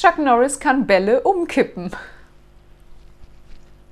Chuck Norris kann Bälle umkippen.